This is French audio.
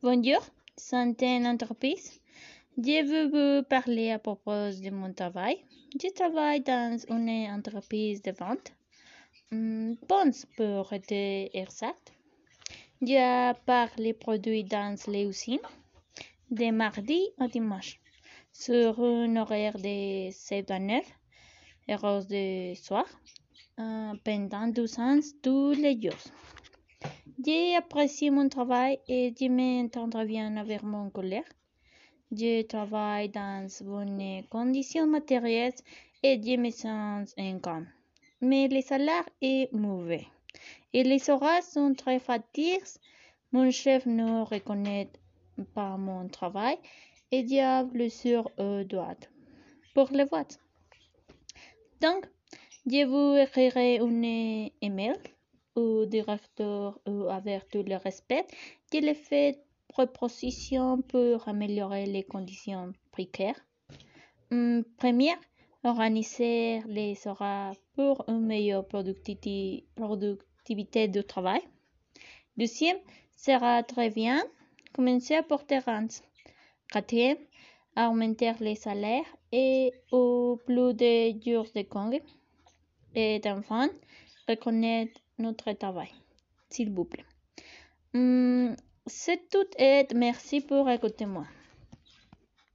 Bonjour, une entreprise. Je veux vous parler à propos de mon travail. Je travaille dans une entreprise de vente. Hmm, Pense pour être exact. Je pars les produits dans les usines de mardi à dimanche sur un horaire de 7 à 9 heures de soir euh, pendant 12 ans tous les jours. J'ai apprécié mon travail et je m'entends bien avec mon collègue. Je travaille dans bonnes conditions matérielles et je me sens en calme. Mais le salaire est mauvais. Et les horaires sont très fatigués. Mon chef ne reconnaît pas mon travail et diable sur eux doigt pour le vote. Donc, je vous écrirai un email au directeur avec tout le respect. Le fais propositions pour améliorer les conditions précaires. Hum, première, organiser les horaires pour une meilleure productivité, du travail. Deuxième, sera très bien commencer à porter rente. Quatrième, augmenter les salaires et au plus de jours de congé. Et enfin, reconnaître notre travail, s'il vous plaît. Hum, C'est tout et merci pour écouter moi.